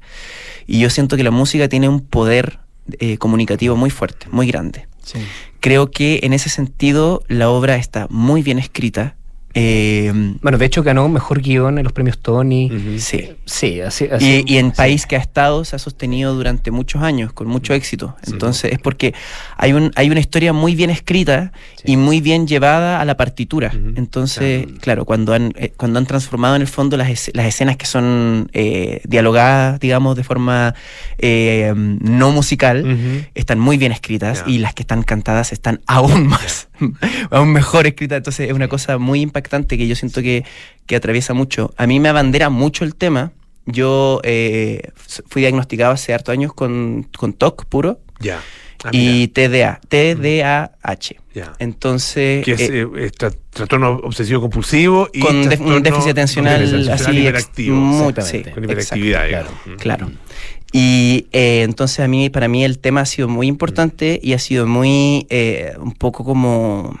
Y yo siento que la música tiene un poder eh, comunicativo muy fuerte, muy grande. Sí. Creo que en ese sentido la obra está muy bien escrita. Eh, Bueno, de hecho ganó mejor guion en los premios Tony. Sí. Sí, así, así- Y, y en país que ha estado se ha sostenido durante muchos años, con mucho éxito. Sí. Entonces es porque hay, un, hay una historia muy bien escrita Sí. y muy bien llevada a la partitura. Entonces, Claro. claro, cuando, han, eh, cuando han transformado en el fondo las, es- las escenas que son eh, dialogadas, digamos, de forma eh, no musical, están muy bien escritas y las que están cantadas están aún más, aún mejor escritas. Entonces es una cosa muy impactante que yo siento que, que atraviesa mucho. A mí me abandera mucho el tema. Yo eh, fui diagnosticado hace hartos años con, con TOC puro Ya. Ah, y TDA, TDAH. Ya. Entonces, que es, eh, eh, es trastorno obsesivo compulsivo y con un déficit atencional así hiperactivo. exactamente. sí, Con hiperactividad. Mm. claro, claro. Y eh, entonces a mí, para mí el tema ha sido muy importante y ha sido muy, eh, un poco como,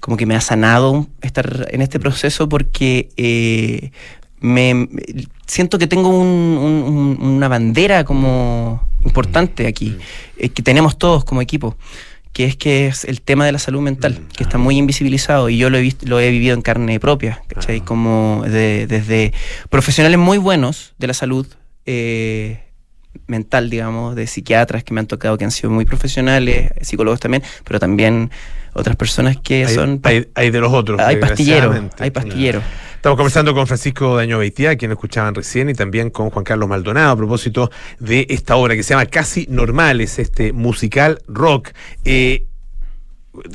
como que me ha sanado estar en este proceso porque eh, me, siento que tengo un- un- un- una bandera como importante aquí, eh, que tenemos todos como equipo que es que es el tema de la salud mental, que está muy invisibilizado y yo lo he visto, lo he vivido en carne propia, ¿cachai? Ah. Como de- desde profesionales muy buenos de la salud, eh, mental, digamos, de psiquiatras que me han tocado que han sido muy profesionales, psicólogos también, pero también otras personas que Hay, son... hay- hay de los otros. Hay pastilleros, hay pastilleros. Estamos conversando con Francisco Daño Beitía, quien escuchaban recién, y también con Juan Carlos Maldonado a propósito de esta obra que se llama Casi Normales, este musical rock. Eh,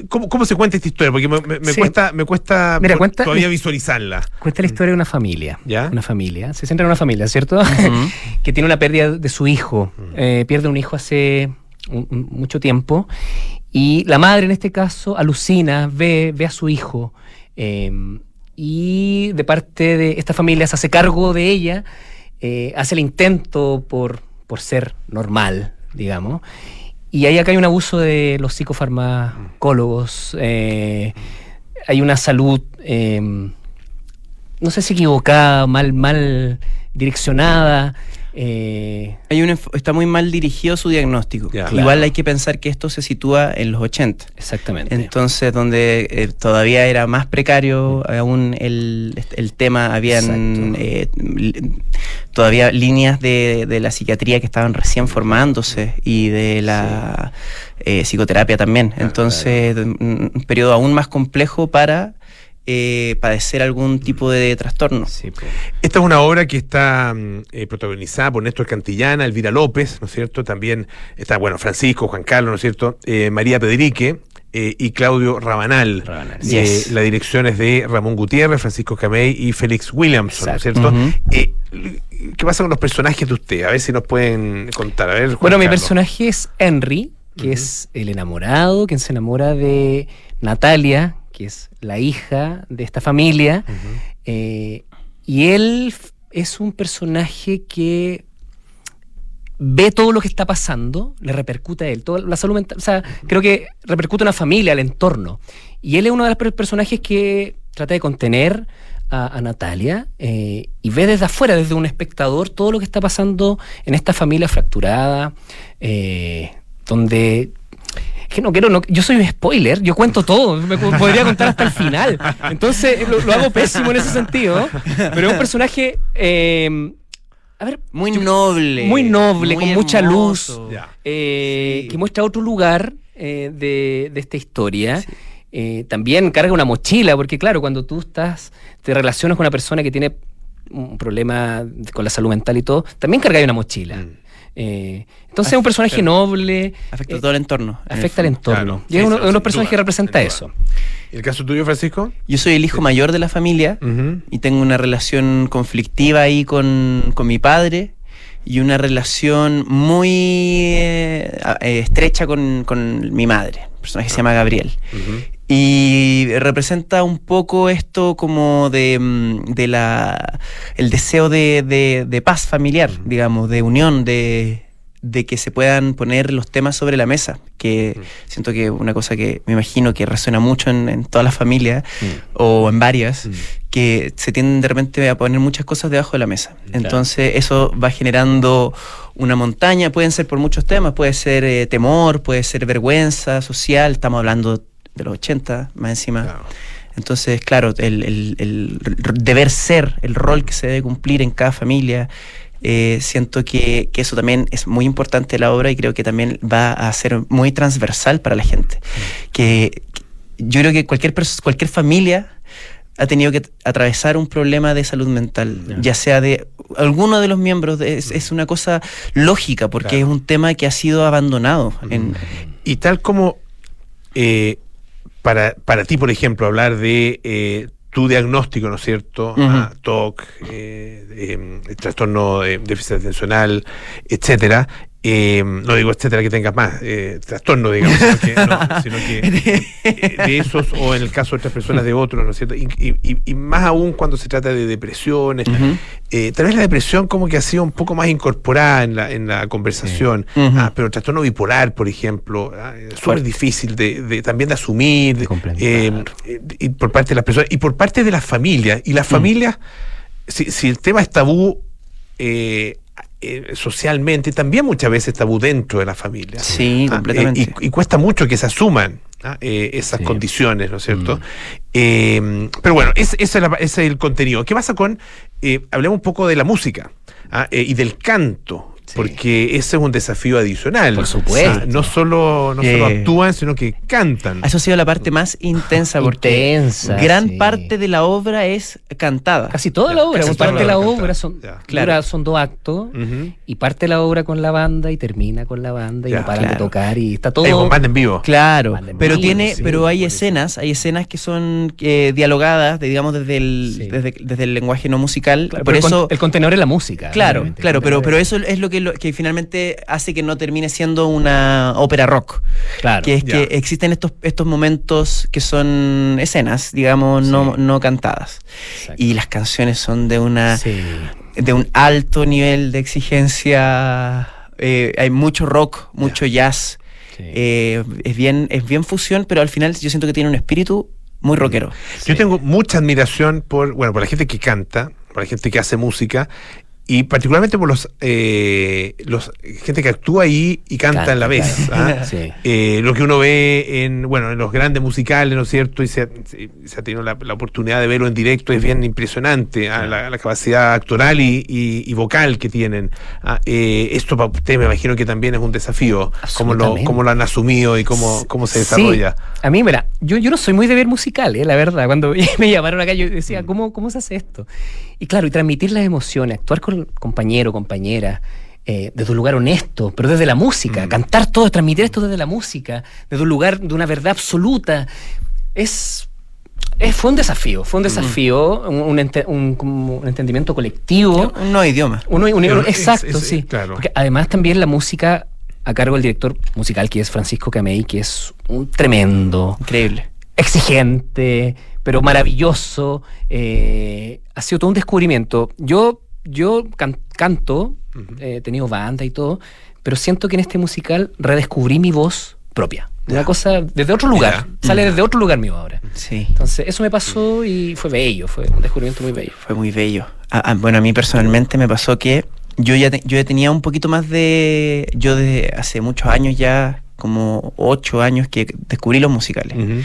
¿cómo, cómo se cuenta esta historia? Porque me, me- me Sí. cuesta, me cuesta Mira, cuenta- todavía visualizarla. Cuenta la historia de una familia. ¿Ya? Una familia. Se centra en una familia, ¿cierto? que tiene una pérdida de su hijo. Eh, pierde un hijo hace un- un- mucho tiempo. Y la madre, en este caso, alucina, ve, ve a su hijo. eh, y de parte de esta familia se hace cargo de ella, eh, hace el intento por, por ser normal, digamos. Y ahí acá hay un abuso de los psicofarmacólogos. eh, hay una salud, eh, no sé si equivocada, mal, mal direccionada. Eh, Hay un enfo- está muy mal dirigido su diagnóstico. Ya. Igual Claro. hay que pensar que esto se sitúa en los 80. Exactamente. Entonces, donde eh, todavía era más precario aún el, el tema, habían eh, todavía líneas de, de la psiquiatría que estaban recién formándose y de la eh, psicoterapia también. Entonces, un, un periodo aún más complejo para eh, padecer algún tipo de trastorno. Esta es una obra que está mm, eh, protagonizada por Néstor Cantillana, Elvira López, ¿no es cierto? También está, bueno, Francisco, Juan Carlos, ¿no es cierto? Eh, María Pedrique eh, y Claudio Rabanal. Eh, Yes. La dirección es de Ramón Gutiérrez, Francisco Camey y Félix Williamson, ¿no es cierto? Eh, ¿Qué pasa con los personajes de usted? A ver si nos pueden contar. A ver, Juan Bueno, mi personaje es Henry, que es el enamorado, quien se enamora de Natalia, que es la hija de esta familia. Eh, y él es un personaje que ve todo lo que está pasando, le repercute a él, toda la salud mental, o sea, creo que repercute a una familia, al entorno. Y él es uno de los per- personajes que trata de contener a, a Natalia eh, y ve desde afuera, desde un espectador, todo lo que está pasando en esta familia fracturada, eh, donde... es Que no quiero, no- yo soy un spoiler, yo cuento todo, me po- podría contar hasta el final. Entonces lo, lo hago pésimo en ese sentido, pero es un personaje eh, a ver, muy noble. muy noble, muy con mucha luz, eh, que muestra otro lugar eh, de, de esta historia. Eh, también carga una mochila, porque claro, cuando tú estás, te relacionas con una persona que tiene un problema con la salud mental y todo, también carga una mochila. Mm. Eh, entonces es un personaje noble. Afecta eh, todo el entorno. en el Afecta al fondo. entorno. Claro. y es uno de los personajes duda, que representa eso. ¿El caso tuyo, Francisco? Yo soy el hijo mayor de la familia y tengo una relación conflictiva ahí con, con mi padre y una relación muy eh, a- eh, estrecha con, con mi madre, un personaje que se llama Gabriel. Y representa un poco esto como de, mm, de la el deseo de, de- de paz familiar, digamos, de unión, de, de que se puedan poner los temas sobre la mesa, que siento que una cosa que me imagino que resuena mucho en, en todas las familias o en varias, que se tienden de repente a poner muchas cosas debajo de la mesa. Entonces eso va generando una montaña, pueden ser por muchos temas, puede ser eh, temor, puede ser vergüenza social, estamos hablando de los 80 más encima. Entonces, claro, el, el- deber ser, el rol que se debe cumplir en cada familia, eh, siento que, que eso también es muy importante la obra y creo que también va a ser muy transversal para la gente. Que, que yo creo que cualquier, cualquier familia ha tenido que atravesar un problema de salud mental, ya sea de alguno de los miembros, de- es, es una cosa lógica porque es un tema que ha sido abandonado. En, Y tal como eh, para, para ti, por ejemplo, hablar de eh, tu diagnóstico, ¿no es cierto? Ah, TOC, eh, eh, el trastorno de déficit atencional, etcétera. Eh, no digo etcétera que tengas más, eh, trastorno, digamos, sino que, no, sino que, eh, de esos o en el caso de otras personas de otros, ¿no es cierto? Y, y- y más aún cuando se trata de depresiones. Tal vez la depresión como que ha sido un poco más incorporada en la, en la conversación. Ah, pero el trastorno bipolar, por ejemplo, ah, es súper difícil de, de- también de asumir eh, y por parte de las personas y por parte de las familias. Y las familias, si, si el tema es tabú eh, eh, socialmente, también muchas veces es tabú dentro de la familia. Sí, Ah, completamente. eh, y, y cuesta mucho que se asuman ah, eh, esas condiciones, ¿no es cierto? Eh, pero bueno, es ese es el contenido. ¿Qué pasa con, hablemos un poco de la música ah, y del canto? Porque ese es un desafío adicional. Por supuesto. O sea, no solo, no solo Eh, actúan, sino que cantan. Eso ha sido la parte más intensa porque Intensa, gran sí. parte de la obra es cantada. Casi toda la obra, casi parte de la la obra son. Claro. dura- son dos actos y parte la obra con la banda y termina con la banda y Ya, no paran de tocar y está todo un banda en vivo. Claro, Banda en pero vivo, tiene, sí, pero hay escenas, hay escenas que son eh, dialogadas, de, digamos desde el, Sí. desde, desde el lenguaje no musical. Claro, por eso, con- el contenedor es la música. claro, claro, pero, pero eso es lo que, lo que finalmente hace que no termine siendo una ópera rock. Claro. que es ya. que existen estos, estos momentos que son escenas, digamos, no, no cantadas. Exacto. Y las canciones son de una Sí. de un alto nivel de exigencia. eh, hay mucho rock, mucho jazz. Sí. eh, es bien, es bien fusión, pero al final yo siento que tiene un espíritu muy rockero. Yo tengo mucha admiración por, bueno, por la gente que canta, por la gente que hace música y particularmente por los, eh, los gente que actúa ahí y canta, Canta, a la vez. ¿ah? Sí. Eh, lo que uno ve en bueno en los grandes musicales, ¿no es cierto? Y se, ha- se- ha tenido la, la oportunidad de verlo en directo, es bien impresionante ah, la, la capacidad actoral y, y- y vocal que tienen. Ah, eh, esto para usted me imagino que también es un desafío, cómo lo, cómo lo han asumido y cómo, cómo se Sí. desarrolla. A mí, mira, yo, yo no soy muy de ver musicales, la verdad. Cuando me llamaron acá, yo decía, Mm. ¿cómo, ¿cómo se hace esto? Y claro, y transmitir las emociones, actuar con compañero, compañera, eh, desde un lugar honesto, pero desde la música, Mm. cantar todo, transmitir esto desde la música, desde un lugar de una verdad absoluta, es... es- fue un desafío, fue un desafío, un, un ente- un- como un entendimiento colectivo. Un nuevo idioma. Uno, es- exacto, es- sí. claro. Porque además también la música a cargo del director musical que es Francisco Camey, que es un tremendo, Increíble. exigente, pero maravilloso. eh, ha sido todo un descubrimiento. Yo, yo can- canto, eh, he tenido banda y todo, pero siento que en este musical redescubrí mi voz propia. Una cosa desde otro lugar. Sale desde otro lugar mío ahora. Sí. Entonces, eso me pasó y fue bello, fue un descubrimiento muy bello. Fue muy bello. Ah, ah, bueno, a mí personalmente me pasó que yo ya, te- yo ya tenía un poquito más de... Yo desde hace muchos años ya, como ocho años que descubrí los musicales. Ujú.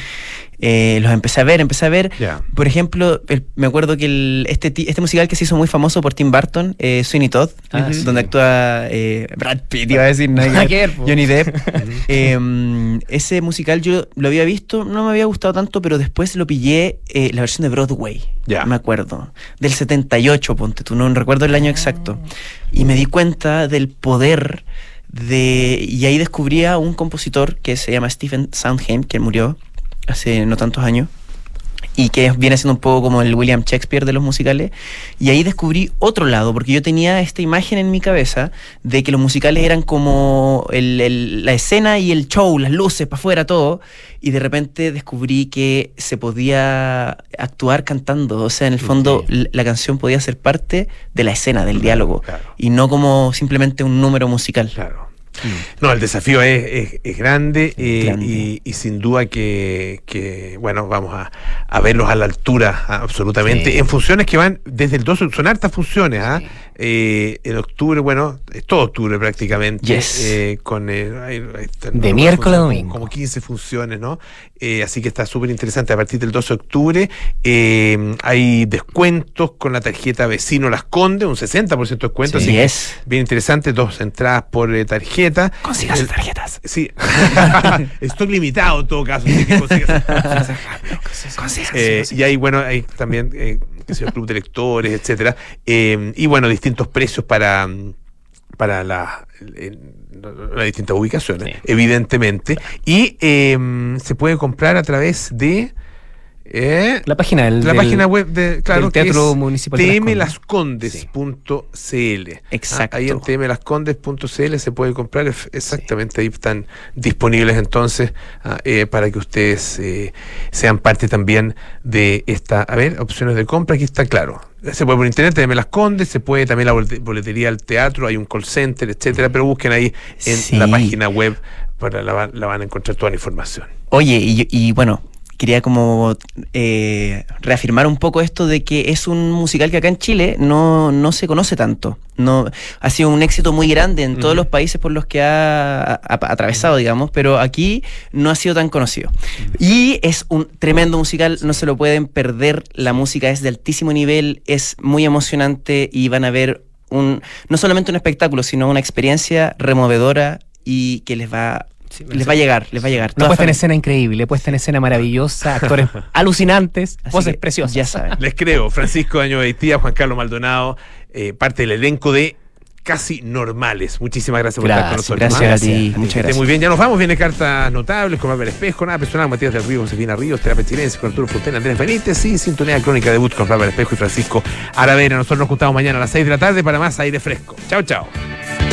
Eh, los empecé a ver, empecé a ver. Ya. Por ejemplo, el- me acuerdo que el- este, este musical que se hizo muy famoso por Tim Burton, eh, Sweeney Todd, Ah, sí. donde actúa eh, Brad Pitt, iba a decir, que ver, po. Johnny Depp. Eh, ese musical yo lo había visto, no me había gustado tanto, pero después lo pillé eh, la versión de Broadway, Ya. me acuerdo, del 78, ponte tú, no recuerdo el año exacto. Y me di cuenta del poder de... Y ahí descubrí a un compositor que se llama Stephen Sondheim, que murió hace no tantos años y que viene siendo un poco como el William Shakespeare de los musicales. Y ahí descubrí otro lado, porque yo tenía esta imagen en mi cabeza de que los musicales eran como el- el- la escena y el show, las luces para afuera, todo. Y de repente descubrí que se podía actuar cantando. O sea, en el fondo la canción podía ser parte de la escena, del diálogo. claro. Y no como simplemente un número musical. Claro. No, el desafío es, es- es grande, eh, Grande. Y, y sin duda que, que, bueno, vamos a, a verlos a la altura, absolutamente, Sí. en funciones que van desde el 12, son hartas funciones, ¿ah? Eh, en octubre, bueno, es todo octubre prácticamente, Yes. eh, con eh, hay- hay- De no, miércoles a domingo. Como 15 funciones, ¿no? Eh, así que está súper interesante. A partir del 12 de octubre eh, hay descuentos con la tarjeta Vecino Las Condes, un 60% de descuento, Sí. así que Yes. bien interesante, dos entradas por tarjeta. Consígase El- tarjetas. Sí, stock limitado en todo caso, así que consígase. Eh, y hay, bueno, hay también qué sé yo, club de lectores, etcétera. Eh, y bueno, distintos precios para, para la- las distintas ubicaciones, Sí. evidentemente. Y eh, se puede comprar a través de eh, La página del, la del- página web de, claro, del que Teatro Municipal tmlascondes.cl. Exacto. Ah, ahí en tmlascondes.cl se puede comprar, exactamente, ahí están disponibles entonces ah, eh, para que ustedes eh, sean parte también de esta, a ver, opciones de compra, aquí está claro. Se puede por internet, TM Las Condes, se puede también la bolet- boletería al teatro, hay un call center, etcétera, pero busquen ahí en Sí. la página web, para la, van- la van a encontrar toda la información. Oye, y, y bueno, quería como eh, reafirmar un poco esto de que es un musical que acá en Chile no, no se conoce tanto. No, ha sido un éxito muy grande en todos los países por los que ha atravesado, digamos, pero aquí no ha sido tan conocido. Y es un tremendo musical, no se lo pueden perder. La música es de altísimo nivel, es muy emocionante y van a ver un, no solamente un espectáculo, sino una experiencia removedora y que les va, les va a llegar, les va a llegar. Una puesta en escena increíble, puesta en escena maravillosa, actores alucinantes, Así voces que preciosas. Ya saben. Les creo, Francisco Año Beitía, Juan Carlos Maldonado, eh, parte del elenco de Casi Normales. Muchísimas gracias por estar con Gracias, nosotros. Gracias a Gracias, a ti. muchas gracias. muy bien, ya nos vamos. Viene cartas notables con Álvaro Espejo, nada personal, Matías del Río, Josefina Ríos, Terapia Chilense, con Arturo Fontaine, Andrés Benítez y Sintonía Crónica debut con Álvaro Espejo y Francisco Aravena. Nosotros nos juntamos mañana a las 6 de la tarde para más aire fresco. Chao, chao.